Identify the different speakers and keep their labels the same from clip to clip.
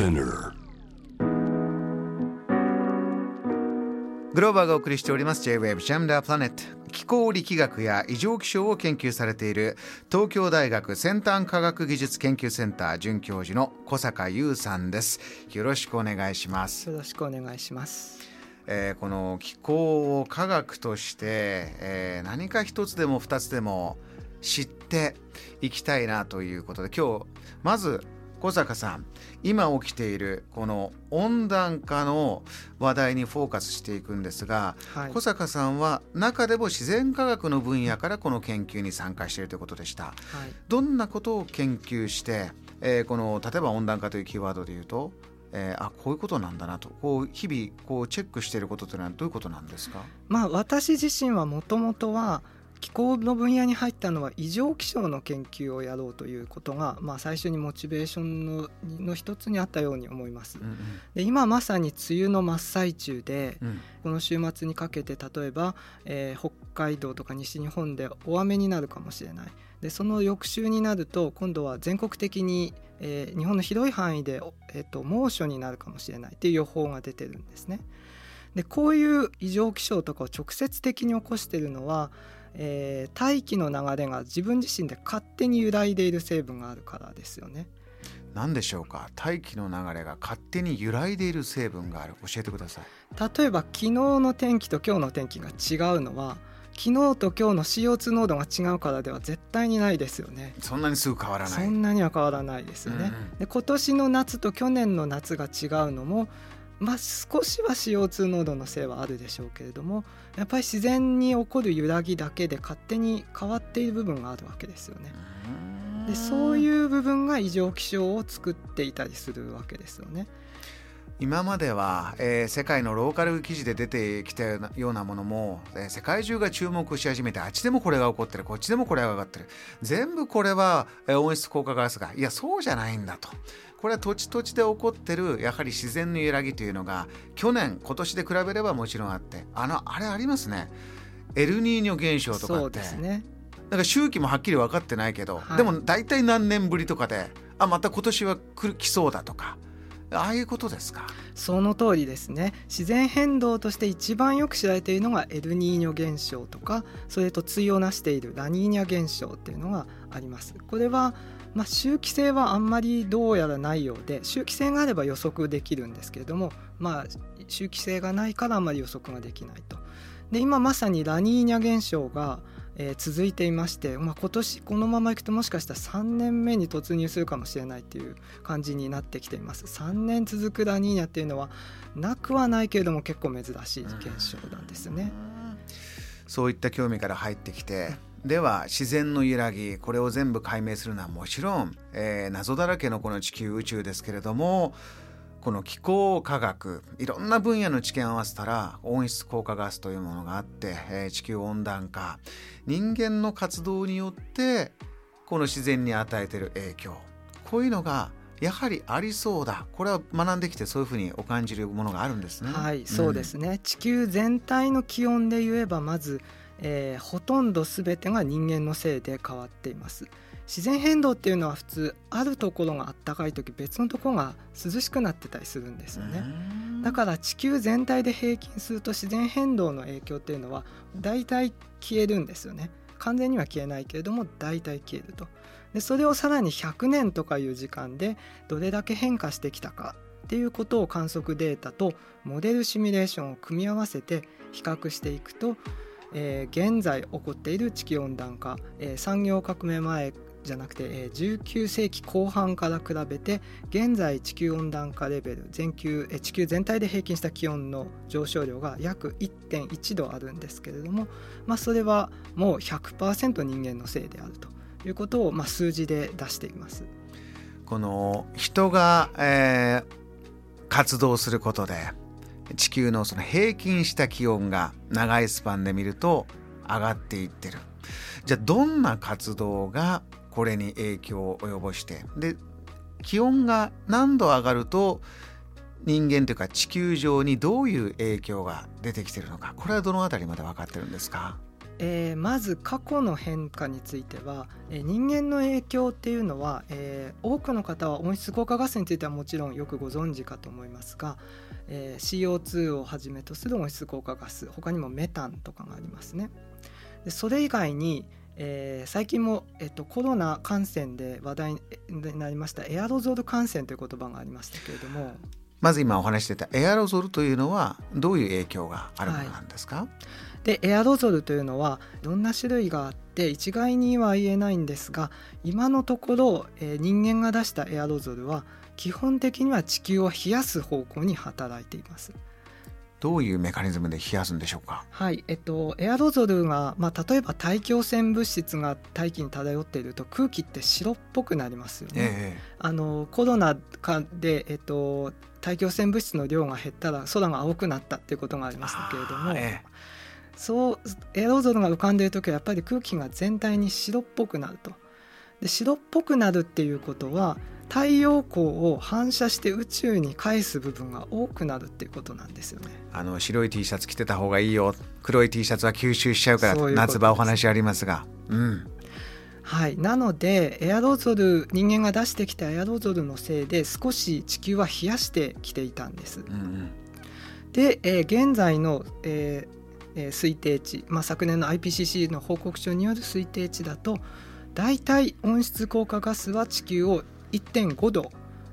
Speaker 1: Spinner.
Speaker 2: グローバーがお送りしております。J-Wave Jam the Planet 気候力学や異常気象を研究されている。東京大学先端科学技術研究センター。准教授の小坂優さんです。よろしくお願いします。
Speaker 3: よろしくお願いします。
Speaker 2: えーこの気候を科学として、えー何か一つでも二つでも知っていきたいなということで今日まず小坂さん今起きているこの温暖化の話題にフォーカスしていくんですが、
Speaker 3: はい
Speaker 2: 小坂さんは中でも自然科学の分野からこの研究に参加しているということでした。
Speaker 3: はい。
Speaker 2: どんなことを研究して、えーこの例えば温暖化というキーワードで言うと、えーあこういうことなんだなとこう日々こうチェックしていることというのはどういうことなんですか？
Speaker 3: まあ私自身はもともとは気候の分野に入ったのは異常気象の研究をやろうということが、まあ、最初にモチベーションのの一つにあったように思います。
Speaker 2: うん
Speaker 3: で今まさに梅雨の真っ最中で
Speaker 2: うんうん
Speaker 3: この週末にかけて例えば、えー北海道とか西日本で大雨になるかもしれないでその翌週になると今度は全国的に、えー日本の広い範囲で、えーと猛暑になるかもしれないっていう予報が出てるんですね。でこういう異常気象とかを直接的に起こしているのは、えー大気の流れが自分自身で勝手に揺らいでいる成分があるからですよね。
Speaker 2: 何でしょうか？大気の流れが勝手に揺らいでいる成分がある教えてください。
Speaker 3: 例えば昨日の天気と今日の天気が違うのは昨日と今日の CO2 濃度が違うからでは絶対にないですよね。
Speaker 2: そんなにすぐ変わらない。
Speaker 3: そんなには変わらないですよね。
Speaker 2: うん
Speaker 3: で今年の夏と去年の夏が違うのも、まあ、少しは CO2 濃度のせいはあるでしょうけれどもやっぱり自然に起こる揺らぎだけで勝手に変わっている部分があるわけですよね。でそう
Speaker 2: う
Speaker 3: いう部分が異常気象を作っていたりするわけですよね。
Speaker 2: 今までは、えー世界のローカル記事で出てきたようなものも、えー世界中が注目し始めてあっちでもこれが起こってるこっちでもこれが起こってる。全部これは、えー温室効果ガスがいやそうじゃないんだと。これは土地土地で起こってるやはり自然の揺らぎというのが去年今年で比べればもちろんあってあのあれありますね。エルニーニョ現象とか
Speaker 3: そう
Speaker 2: って
Speaker 3: ですね。
Speaker 2: なんか周期もはっきり分かってないけど、
Speaker 3: はい。
Speaker 2: でも大体何年ぶりとかであまた今年は来る来そうだとかああいうことですか。
Speaker 3: その通りですね自然変動として一番よく知られているのがエルニーニョ現象とかそれと対をなしているラニーニャ現象っていうのがありますこれはまあ、周期性はあんまりどうやらないようで周期性があれば予測できるんですけれども、まあ、周期性がないからあんまり予測ができないと。で今まさにラニーニャ現象が、えー続いていまして、まあ、今年このままいくともしかしたら3年目に突入するかもしれないっていう感じになってきています3年続くラニーニャっていうのはなくはないけれども結構珍しい現象なんですね。
Speaker 2: そういった興味から入ってきてでは自然の揺らぎこれを全部解明するのはもちろん、えー謎だらけのこの地球宇宙ですけれどもこの気候科学いろんな分野の知見を合わせたら温室効果ガスというものがあって、えー地球温暖化人間の活動によってこの自然に与えている影響。こういうのがやはりありそうだ。これは学んできてそういうふうにお感じるものがあるんですね。
Speaker 3: はいそうですね、地球全体の気温で言えばまず、えーほとんど全てが人間のせいで変わっています自然変動っていうのは普通あるところが暖かい時別のところが涼しくなってたりするんですよね、だから地球全体で平均すると自然変動の影響っていうのは大体消えるんですよね。完全には消えないけれども大体消えると。でそれをさらに100年とかいう時間でどれだけ変化してきたかっていうことを観測データとモデルシミュレーションを組み合わせて比較していくと、えー現在起こっている地球温暖化、えー産業革命前じゃなくて、え19世紀後半から比べて現在地球温暖化レベル全球、え地球全体で平均した気温の上昇量が約1.1度あるんですけれども、まあ、それはもう100%人間のせいであるということを、まあ、数字で出しています。
Speaker 2: この人が、えー活動することで地球のその平均した気温が長いスパンで見ると上がっていってるじゃあどんな活動がこれに影響を及ぼして。で気温が何度上がると人間というか地球上にどういう影響が出てきてるのか。これはどのあたりまで分かってるんですか？
Speaker 3: えー、まず過去の変化については、えー、人間の影響っていうのは、えー、多くの方は温室効果ガスについてはもちろんよくご存知かと思いますが、え CO2 をはじめとする温室効果ガス他にもメタンとかがありますね。でそれ以外に、え最近も、えっと、コロナ感染で話題になりましたエアロゾル感染という言葉がありましたけれども。
Speaker 2: まず今お話してたエアロゾルというのはどういう影響があるものなんですか、はい。
Speaker 3: でエアロゾルというのはいろんな種類があって一概には言えないんですが今のところ、えー、人間が出したエアロゾルは基本的には地球を冷やす方向に働いています。
Speaker 2: どういうメカニズムで冷やすんでしょうか？
Speaker 3: はい、えっとエアロゾルがまあ例えば大気汚染物質が大気に漂っていると空気って白っぽくなりますよね。えー、あのコロナ禍でえっと大気汚染物質の量が減ったら空が青くなったっていうことがありましたけれども。えーそうエアロゾルが浮かんでいる時はやっぱり空気が全体に白っぽくなるとで白っぽくなるっていうことは太陽光を反射して宇宙に返す部分が多くなるっていうことなんですよね。
Speaker 2: あの白い T シャツ着てた方がいいよ。黒い T シャツは吸収しちゃうから夏場お話ありますが。うん。
Speaker 3: はい、なのでエアロゾル人間が出してきたエアロゾルのせいで少し地球は冷やしてきていたんです。うんうん、で、えー、現在の、えーえー、推定値、まあ、昨年の IPCC の報告書による推定値だと大体温室効果ガスは地球を1.5度、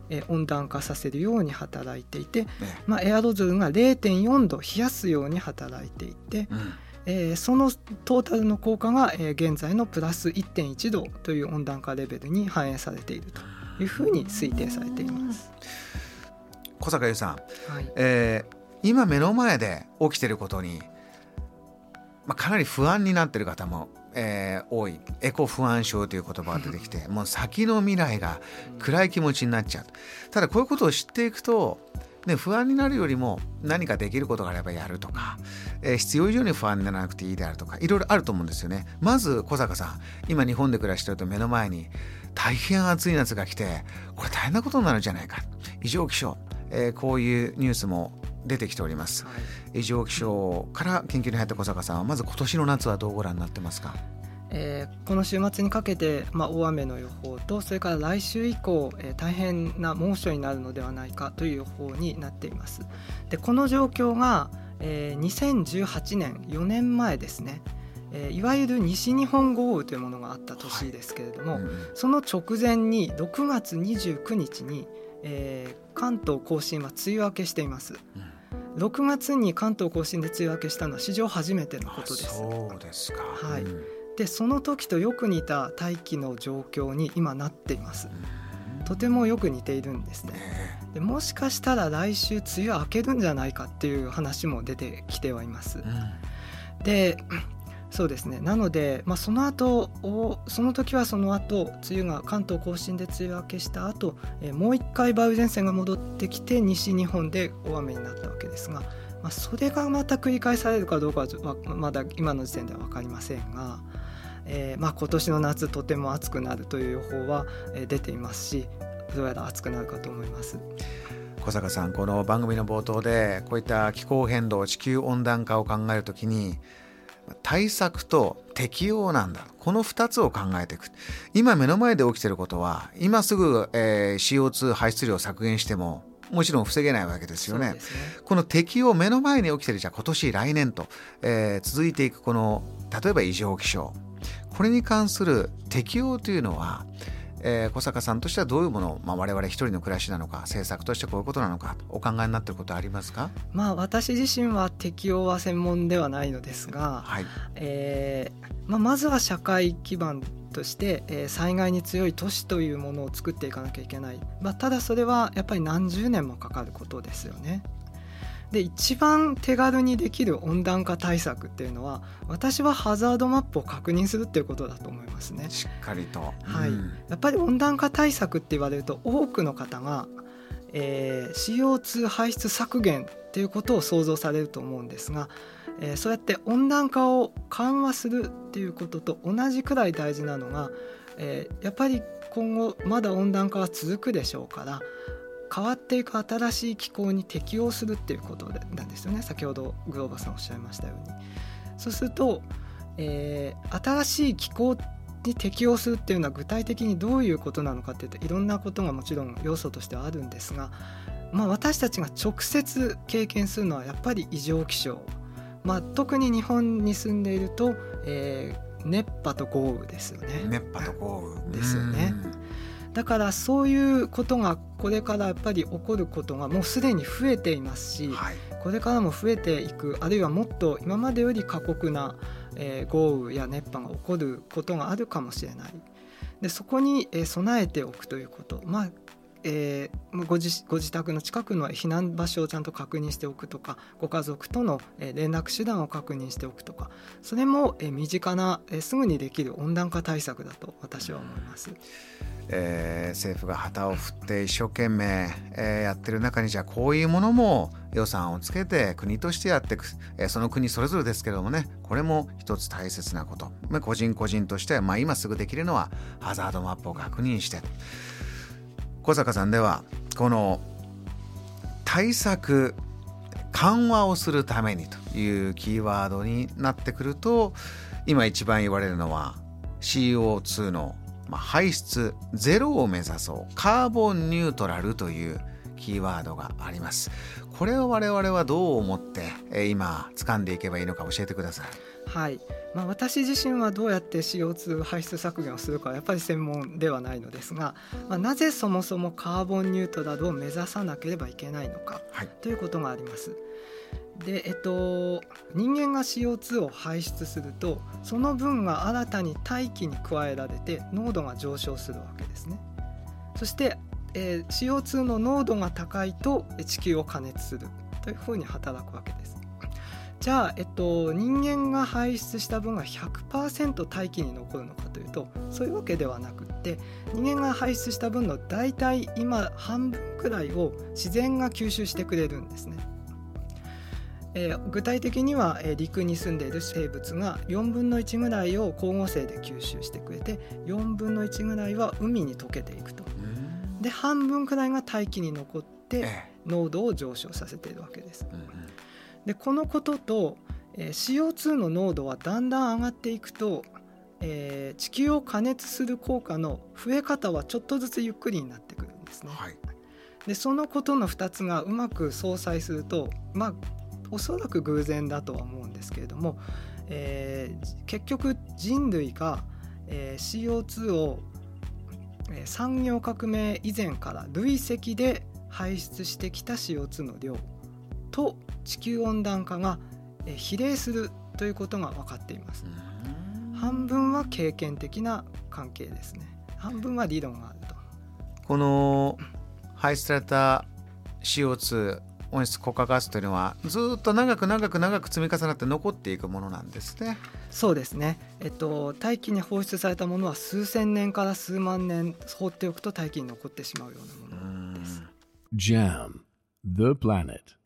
Speaker 3: えー、温暖化させるように働いていて、ね、まあ、エアロゾルが0.4度冷やすように働いていて、うん、えー、そのトータルの効果が、えー、現在のプラス1.1度という温暖化レベルに反映されているというふうに推定されています。
Speaker 2: 小坂優さん、はい、えー、今目の前で起きていることにまあ、かなり不安になってる方も、えー、多い。エコ不安症という言葉が出てきてもう先の未来が暗い気持ちになっちゃう。ただこういうことを知っていくとね、不安になるよりも何かできることがあればやるとか、えー、必要以上に不安にならなくていいであるとかいろいろあると思うんですよね。まず小坂さん今日本で暮らしてると目の前に大変暑い夏が来てこれ大変なことになるんじゃないか。異常気象、えー、こういうニュースも出てきております、はい、異常気象から研究に入った小坂さんはまず今年の夏はどうご覧になってますか？
Speaker 3: えー、この週末にかけて、まあ、大雨の予報とそれから来週以降、えー、大変な猛暑になるのではないかという予報になっています。でこの状況が、えー、2018年4年前ですね、えー、いわゆる西日本豪雨というものがあった年ですけれども、はい。うん、その直前に6月29日に、えー、関東甲信は梅雨明けしています、うん、6月に関東甲信で梅雨明けしたのは史上初めてのことです。
Speaker 2: そうですか。
Speaker 3: はい、うん、でその時とよく似た大気の状況に今なっています、うん、とてもよく似ているんですね。でもしかしたら来週梅雨明けるんじゃないかっていう話も出てきてはいます、でそうですねなので、まあ、その後その時はその後梅雨が関東甲信で梅雨明けした後、え、もう一回梅雨前線が戻ってきて西日本で大雨になったわけですが、まあ、それがまた繰り返されるかどうかはまだ今の時点では分かりませんが、えーまあ、今年の夏とても暑くなるという予報は出ていますしどうやら暑くなるかと思います。
Speaker 2: 小坂さんこの番組の冒頭でこういった気候変動地球温暖化を考えるときに対策と適用なんだ。この2つを考えていく。今目の前で起きてることは今すぐ、えー、CO2 排出量を削減してももちろん防げないわけですよね。ね。この適用目の前に起きてるじゃあ今年来年と、えー、続いていくこの例えば異常気象。これに関する適用というのはえー、小坂さんとしてはどういうものを、まあ、我々一人の暮らしなのか政策としてこういうことなのかお考えになっていることはありますか、
Speaker 3: まあ、私自身は適用は専門ではないのですが、はい。えーまあ、まずは社会基盤として、えー、災害に強い都市というものを作っていかなきゃいけない、まあ、ただそれはやっぱり何十年もかかることですよね。で一番手軽にできる温暖化対策っていうのは私はハザードマップを確認するっていうことだと思いますね。
Speaker 2: しっかりと、
Speaker 3: はい、やっぱり温暖化対策って言われると多くの方が、えー、CO2 排出削減っていうことを想像されると思うんですが、えー、そうやって温暖化を緩和するっていうことと同じくらい大事なのが、えー、やっぱり今後まだ温暖化は続くでしょうから変わっていく新しい気候に適応するっていうことなんですよね先ほどグローバさんおっしゃいましたように。そうするとえー、新しい気候に適応するっていうのは具体的にどういうことなのかっていうといろんなことがもちろん要素としてはあるんですが、まあ、私たちが直接経験するのはやっぱり異常気象、まあ、特に日本に住んでいると、えー、熱波と豪雨ですよね。
Speaker 2: 熱波と豪雨
Speaker 3: ですよね。だからそういうことがこれからやっぱり起こることがもうすでに増えていますし、はい、これからも増えていくあるいはもっと今までより過酷な、えー、豪雨や熱波が起こることがあるかもしれない。でそこに、えー、備えておくということ。まあえー、ご自ご自宅の近くの避難場所をちゃんと確認しておくとかご家族との、連絡手段を確認しておくとかそれも、身近な、すぐにできる温暖化対策だと私は思います。
Speaker 2: えー、政府が旗を振って一生懸命、やってる中にじゃあこういうものも予算をつけて国としてやっていく、その国それぞれですけれどもねこれも一つ大切なこと、個人個人として、まあ、今すぐできるのはハザードマップを確認して。小坂さんではこの対策緩和をするためにというキーワードになってくると今一番言われるのは CO2 の排出ゼロを目指そう。カーボンニュートラルというキーワードがありますこれを我々はどう思って今掴んでいけばいいのか教えてください
Speaker 3: はいまあ、私自身はどうやって CO2 排出削減をするかはやっぱり専門ではないのですが、まあ、なぜそもそもカーボンニュートラルを目指さなければいけないのか、ということがあります。でえっと、人間が CO2 を排出するとその分が新たに大気に加えられて濃度が上昇するわけですね。そして、えー、CO2 の濃度が高いと地球を加熱するというふうに働くわけです。じゃあ、えっと、人間が排出した分が100%大気に残るのかというとそういうわけではなくって人間が排出した分の大体今半分くらいを自然が吸収してくれるんですね。えー、具体的には、えー、陸に住んでいる生物が4分の1ぐらいを光合成で吸収してくれて4分の1ぐらいは海に溶けていくと。で半分くらいが大気に残って濃度を上昇させているわけです。でこのことと、えー、CO2 の濃度はだんだん上がっていくと、えー、地球を加熱する効果の増え方はちょっとずつゆっくりになってくるんですね。はい、でそのことの2つがうまく相殺するとまあおそらく偶然だとは思うんですけれども、えー、結局人類が、えー、CO2 を産業革命以前から累積で排出してきた CO2 の量と地球温暖化が比例するということが分かっています。半分は経験的な関係ですね。半分は理論があると。
Speaker 2: この排出された CO2 温室効果ガスというのはずっと長く長く長く積み重なって残っていくものなんですね。
Speaker 3: そうですね。えっと大気に放出されたものは数千年から数万年放っておくと大気に残ってしまうようなものです。JAM The Planet